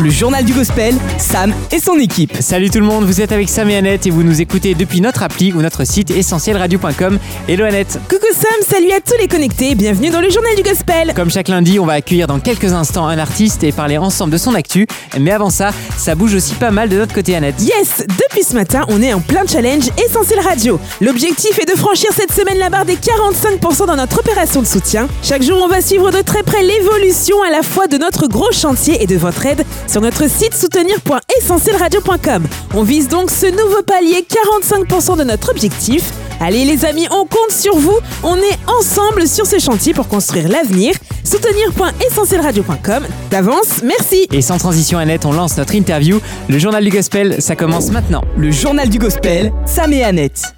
Le journal du gospel, Sam et son équipe. Salut tout le monde, vous êtes avec Sam et Annette et vous nous écoutez depuis notre appli ou notre site essentielradio.com. Hello Annette Coucou Sam, salut à tous les connectés, bienvenue dans le journal du gospel. Comme chaque lundi, on va accueillir dans quelques instants un artiste et parler ensemble de son actu. Mais avant ça, ça bouge aussi pas mal de notre côté Annette. Yes, depuis ce matin, on est en plein challenge Essentiel Radio. L'objectif est de franchir cette semaine la barre des 45% dans notre opération de soutien. Chaque jour, on va suivre de très près l'évolution à la fois de notre gros chantier et de votre aide sur notre site soutenir.essentielradio.com. On vise donc ce nouveau palier 45% de notre objectif. Allez les amis, on compte sur vous. On est ensemble sur ce chantier pour construire l'avenir. Soutenir.essentielradio.com. D'avance, merci. Et sans transition Annette, on lance notre interview. Le journal du gospel, ça commence maintenant. Le journal du gospel, Sam et Annette.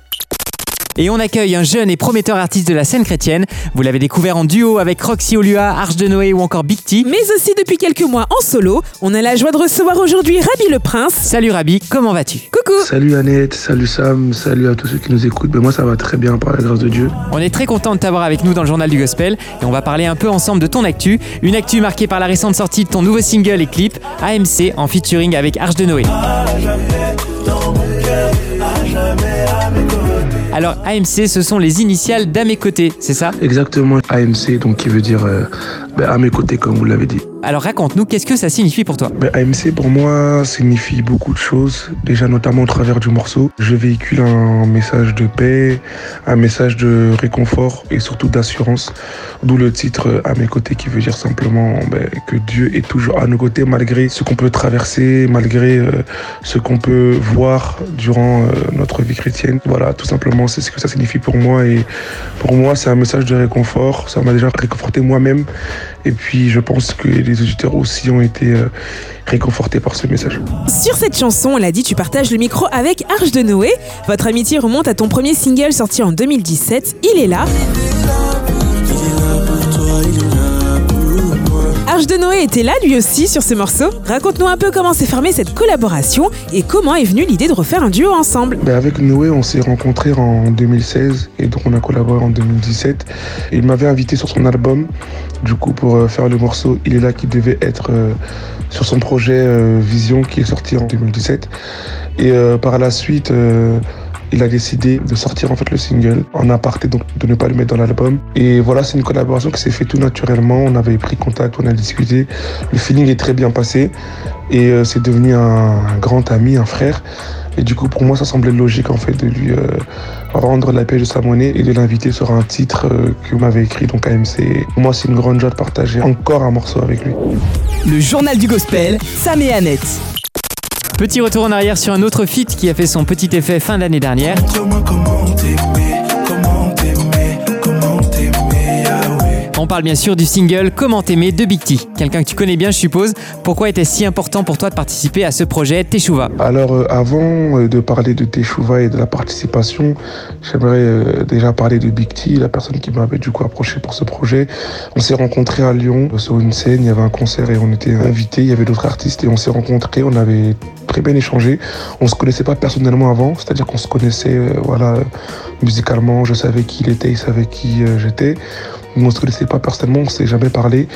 Et on accueille un jeune et prometteur artiste de la scène chrétienne. Vous l'avez découvert en duo avec Roxy Olua, Arche de Noé ou encore Big T. Mais aussi depuis quelques mois en solo, on a la joie de recevoir aujourd'hui Rabi le Prince. Salut Rabi, comment vas-tu? Coucou Salut Annette, salut Sam, salut à tous ceux qui nous écoutent. Ben moi ça va très bien par la grâce de Dieu. On est très content de t'avoir avec nous dans le journal du gospel et on va parler un peu ensemble de ton actu. Une actu marquée par la récente sortie de ton nouveau single et clip, AMC, en featuring avec Arche de Noé. Alors AMC, ce sont les initiales d'à mes côtés, c'est ça? Exactement AMC, donc qui veut dire euh, ben, à mes côtés comme vous l'avez dit. Alors raconte-nous, qu'est-ce que ça signifie pour toi? Ben, AMC pour moi signifie beaucoup de choses, déjà notamment au travers du morceau. Je véhicule un message de paix, un message de réconfort et surtout d'assurance, d'où le titre à mes côtés qui veut dire simplement ben, que Dieu est toujours à nos côtés malgré ce qu'on peut traverser, malgré euh, ce qu'on peut voir durant euh, notre vie chrétienne. Voilà, tout simplement c'est ce que ça signifie pour moi et pour moi c'est un message de réconfort, ça m'a déjà réconforté moi-même et puis je pense que les auditeurs aussi ont été euh, réconfortés par ce message. Sur cette chanson, on l'a dit, tu partages le micro avec Arche de Noé. Votre amitié remonte à ton premier single sorti en 2017, Il est là. Arche de Noé était là lui aussi sur ce morceau. Raconte-nous un peu comment s'est formée cette collaboration et comment est venue l'idée de refaire un duo ensemble. Ben, avec Noé, on s'est rencontrés en 2016 et donc on a collaboré en 2017. Et il m'avait invité sur son album, du coup, pour euh, faire le morceau Il est là qui devait être euh, sur son projet euh, Vision qui est sorti en 2017. Et par la suite, il a décidé de sortir en fait le single en aparté, donc de ne pas le mettre dans l'album. Et voilà, c'est une collaboration qui s'est fait tout naturellement. On avait pris contact, on a discuté. Le feeling est très bien passé et euh, c'est devenu un, un grand ami, un frère. Et du coup, pour moi, ça semblait logique en fait de lui euh, rendre la paix de sa monnaie et de l'inviter sur un titre euh, que m'avait écrit donc AMC. Pour moi, c'est une grande joie de partager encore un morceau avec lui. Le journal du gospel, Sam et Annette. Petit retour en arrière sur un autre feat qui a fait son petit effet fin d'année dernière. On parle bien sûr du single Comment t'aimer de Big T. Quelqu'un que tu connais bien, je suppose. Pourquoi était-ce si important pour toi de participer à ce projet Teshuva Alors, euh, avant euh, de parler de Teshuva et de la participation, j'aimerais euh, déjà parler de Big T, la personne qui m'avait du coup approché pour ce projet. On s'est rencontrés à Lyon sur une scène, il y avait un concert et on était invités, il y avait d'autres artistes et on s'est rencontrés, on avait très bien échangé. On se connaissait pas personnellement avant, c'est-à-dire qu'on se connaissait voilà musicalement, je savais qui il était, il savait qui j'étais. On se connaissait pas personnellement, on s'est jamais parlé.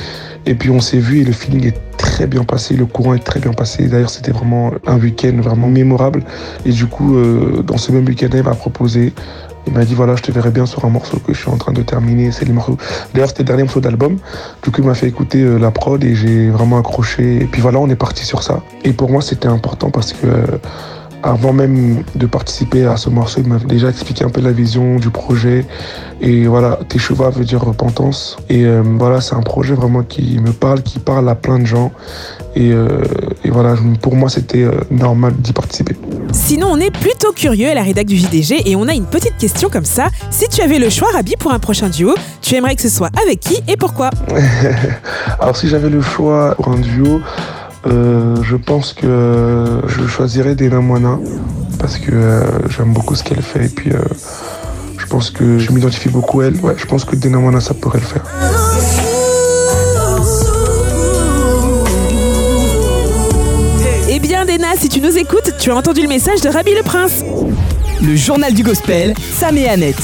Et puis on s'est vu et le feeling est très bien passé, le courant est très bien passé. D'ailleurs, c'était vraiment un week-end vraiment mémorable. Et du coup, euh, dans ce même week-end, il m'a proposé, il m'a dit voilà, je te verrai bien sur un morceau que je suis en train de terminer. C'est le morceau. D'ailleurs, c'était le dernier morceau d'album. Du coup, il m'a fait écouter euh, la prod et j'ai vraiment accroché. Et puis voilà, on est parti sur ça. Et pour moi, c'était important parce que euh, avant même de participer à ce morceau, il m'a déjà expliqué un peu la vision du projet. Et voilà, Teshuva veut dire repentance. Et euh, voilà, c'est un projet vraiment qui me parle, qui parle à plein de gens. Et, euh, et voilà, pour moi, c'était euh, normal d'y participer. Sinon, on est plutôt curieux à la rédac du JDG et on a une petite question comme ça. Si tu avais le choix, Rabi, pour un prochain duo, tu aimerais que ce soit avec qui et pourquoi? Alors si j'avais le choix pour un duo, euh, je pense que je choisirais Dena Moana parce que euh, j'aime beaucoup ce qu'elle fait et puis euh, je pense que je m'identifie beaucoup à elle. Ouais, je pense que Dena Moana ça pourrait le faire. Eh bien, Dena, si tu nous écoutes, tu as entendu le message de Rabi le Prince. le journal du gospel, Sam et Annette.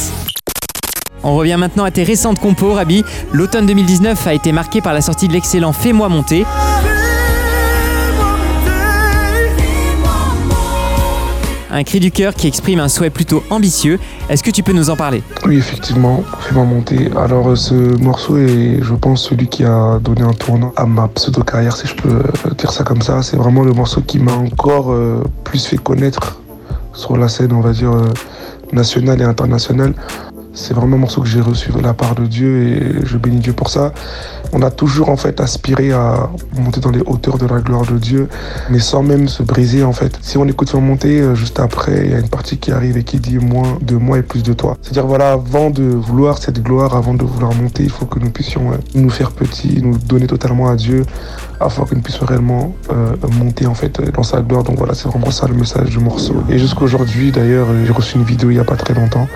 On revient maintenant à tes récentes compos, Rabi. L'automne 2019 a été marqué par la sortie de l'excellent Fais-moi monter. Un cri du cœur qui exprime un souhait plutôt ambitieux. Est-ce que tu peux nous en parler? Oui, effectivement, fais-moi monter. Alors, euh, ce morceau est, je pense, celui qui a donné un tournant à ma pseudo-carrière, si je peux euh, dire ça comme ça. C'est vraiment le morceau qui m'a encore euh, plus fait connaître sur la scène, on va dire, nationale et internationale. C'est vraiment un morceau que j'ai reçu de la part de Dieu et je bénis Dieu pour ça. On a toujours en fait aspiré à monter dans les hauteurs de la gloire de Dieu, mais sans même se briser en fait. Si on écoute son montée, euh, juste après, il y a une partie qui arrive et qui dit moins de moi et plus de toi. C'est-à-dire voilà, avant de vouloir cette gloire, avant de vouloir monter, il faut que nous puissions euh, nous faire petits, nous donner totalement à Dieu, afin que nous puissions réellement euh, monter en fait dans sa gloire. Donc voilà, c'est vraiment ça le message du morceau. Et jusqu'aujourd'hui d'ailleurs, j'ai reçu une vidéo il n'y a pas très longtemps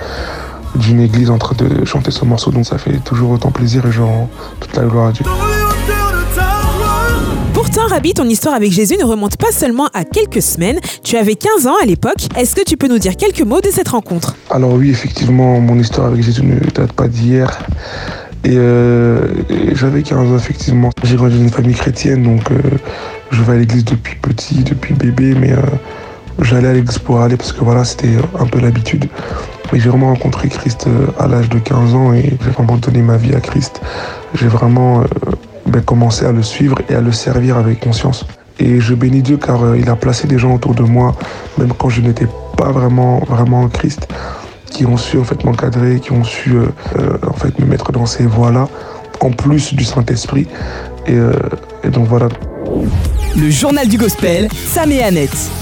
d'une église en train de chanter ce morceau, donc ça fait toujours autant plaisir et rends toute la gloire à Dieu. Pourtant, Rabi, ton histoire avec Jésus ne remonte pas seulement à quelques semaines. Tu avais 15 ans à l'époque. Est-ce que tu peux nous dire quelques mots de cette rencontre? Alors oui, effectivement, mon histoire avec Jésus ne date pas d'hier. Et, euh, et j'avais 15 ans, effectivement. J'ai grandi dans une famille chrétienne, donc euh, je vais à l'église depuis petit, depuis bébé, mais euh, j'allais à l'église aller parce que voilà, c'était un peu l'habitude. Mais j'ai vraiment rencontré Christ euh, à l'âge de 15 ans et j'ai vraiment donné ma vie à Christ. J'ai vraiment euh, ben, commencé à le suivre et à le servir avec conscience. Et je bénis Dieu car euh, il a placé des gens autour de moi, même quand je n'étais pas vraiment, vraiment en Christ, qui ont su en fait m'encadrer, qui ont su en fait me mettre dans ces voies-là, en plus du Saint-Esprit. Et, et donc voilà. Le journal du gospel, Sam et Annette.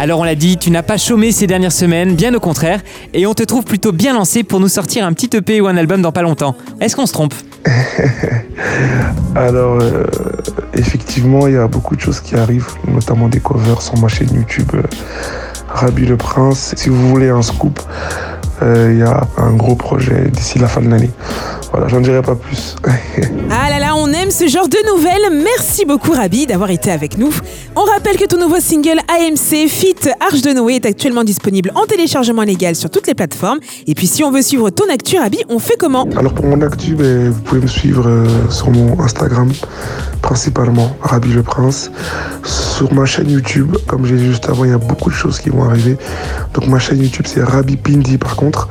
Alors on l'a dit, tu n'as pas chômé ces dernières semaines, bien au contraire, et on te trouve plutôt bien lancé pour nous sortir un petit EP ou un album dans pas longtemps. Est-ce qu'on se trompe Alors, euh, effectivement, il y a beaucoup de choses qui arrivent, notamment des covers sur ma chaîne YouTube euh, Rabbi le Prince. Si vous voulez un scoop, euh, il y a un gros projet d'ici la fin de l'année. Voilà, j'en dirai pas plus. Ah là là, on aime ce genre de nouvelles. Merci beaucoup Rabi d'avoir été avec nous. On rappelle que ton nouveau single AMC Fit Arche de Noé est actuellement disponible en téléchargement légal sur toutes les plateformes. Et puis si on veut suivre ton actu Rabi, on fait comment? Alors pour mon actu, ben, vous pouvez me suivre euh, sur mon Instagram, principalement Rabbi le Prince. Sur ma chaîne YouTube, comme j'ai dit juste avant, il y a beaucoup de choses qui vont arriver. Donc ma chaîne YouTube c'est Rabbi Pindi par contre,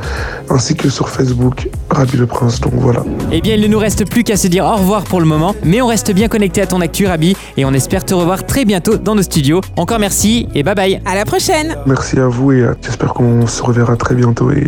ainsi que sur Facebook Rabbi le Prince. Donc voilà. Eh bien, il ne nous reste plus qu'à se dire au revoir pour le moment, mais on reste bien connecté à ton actu, Rabi, et on espère te revoir très bientôt dans nos studios. Encore merci et bye bye. À la prochaine Merci à vous et euh, j'espère qu'on se reverra très bientôt. Et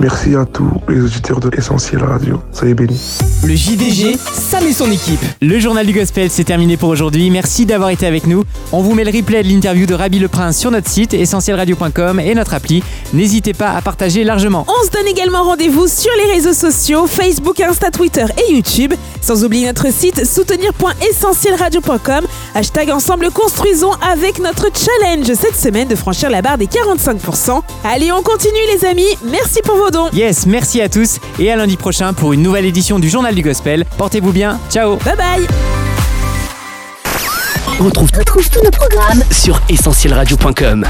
merci à tous les auditeurs de Essentiel Radio. Soyez bénis. Le JDG, Sam et son équipe. Le journal du gospel, c'est terminé pour aujourd'hui. Merci d'avoir été avec nous. On vous met le replay de l'interview de Rabi le Prince sur notre site essentielradio.com et notre appli. N'hésitez pas à partager largement. On se donne également rendez-vous sur les réseaux sociaux, Facebook, Insta, Twitter et YouTube. Sans oublier notre site soutenir.essentielradio.com. Hashtag ensemble construisons avec notre challenge cette semaine de franchir la barre des 45%. Allez, on continue les amis. Merci pour vos dons. Yes, merci à tous et à lundi prochain pour une nouvelle édition du journal du gospel. Portez-vous bien. Ciao. Bye bye Retrouve, retrouve tous nos programmes sur essentielradio.com.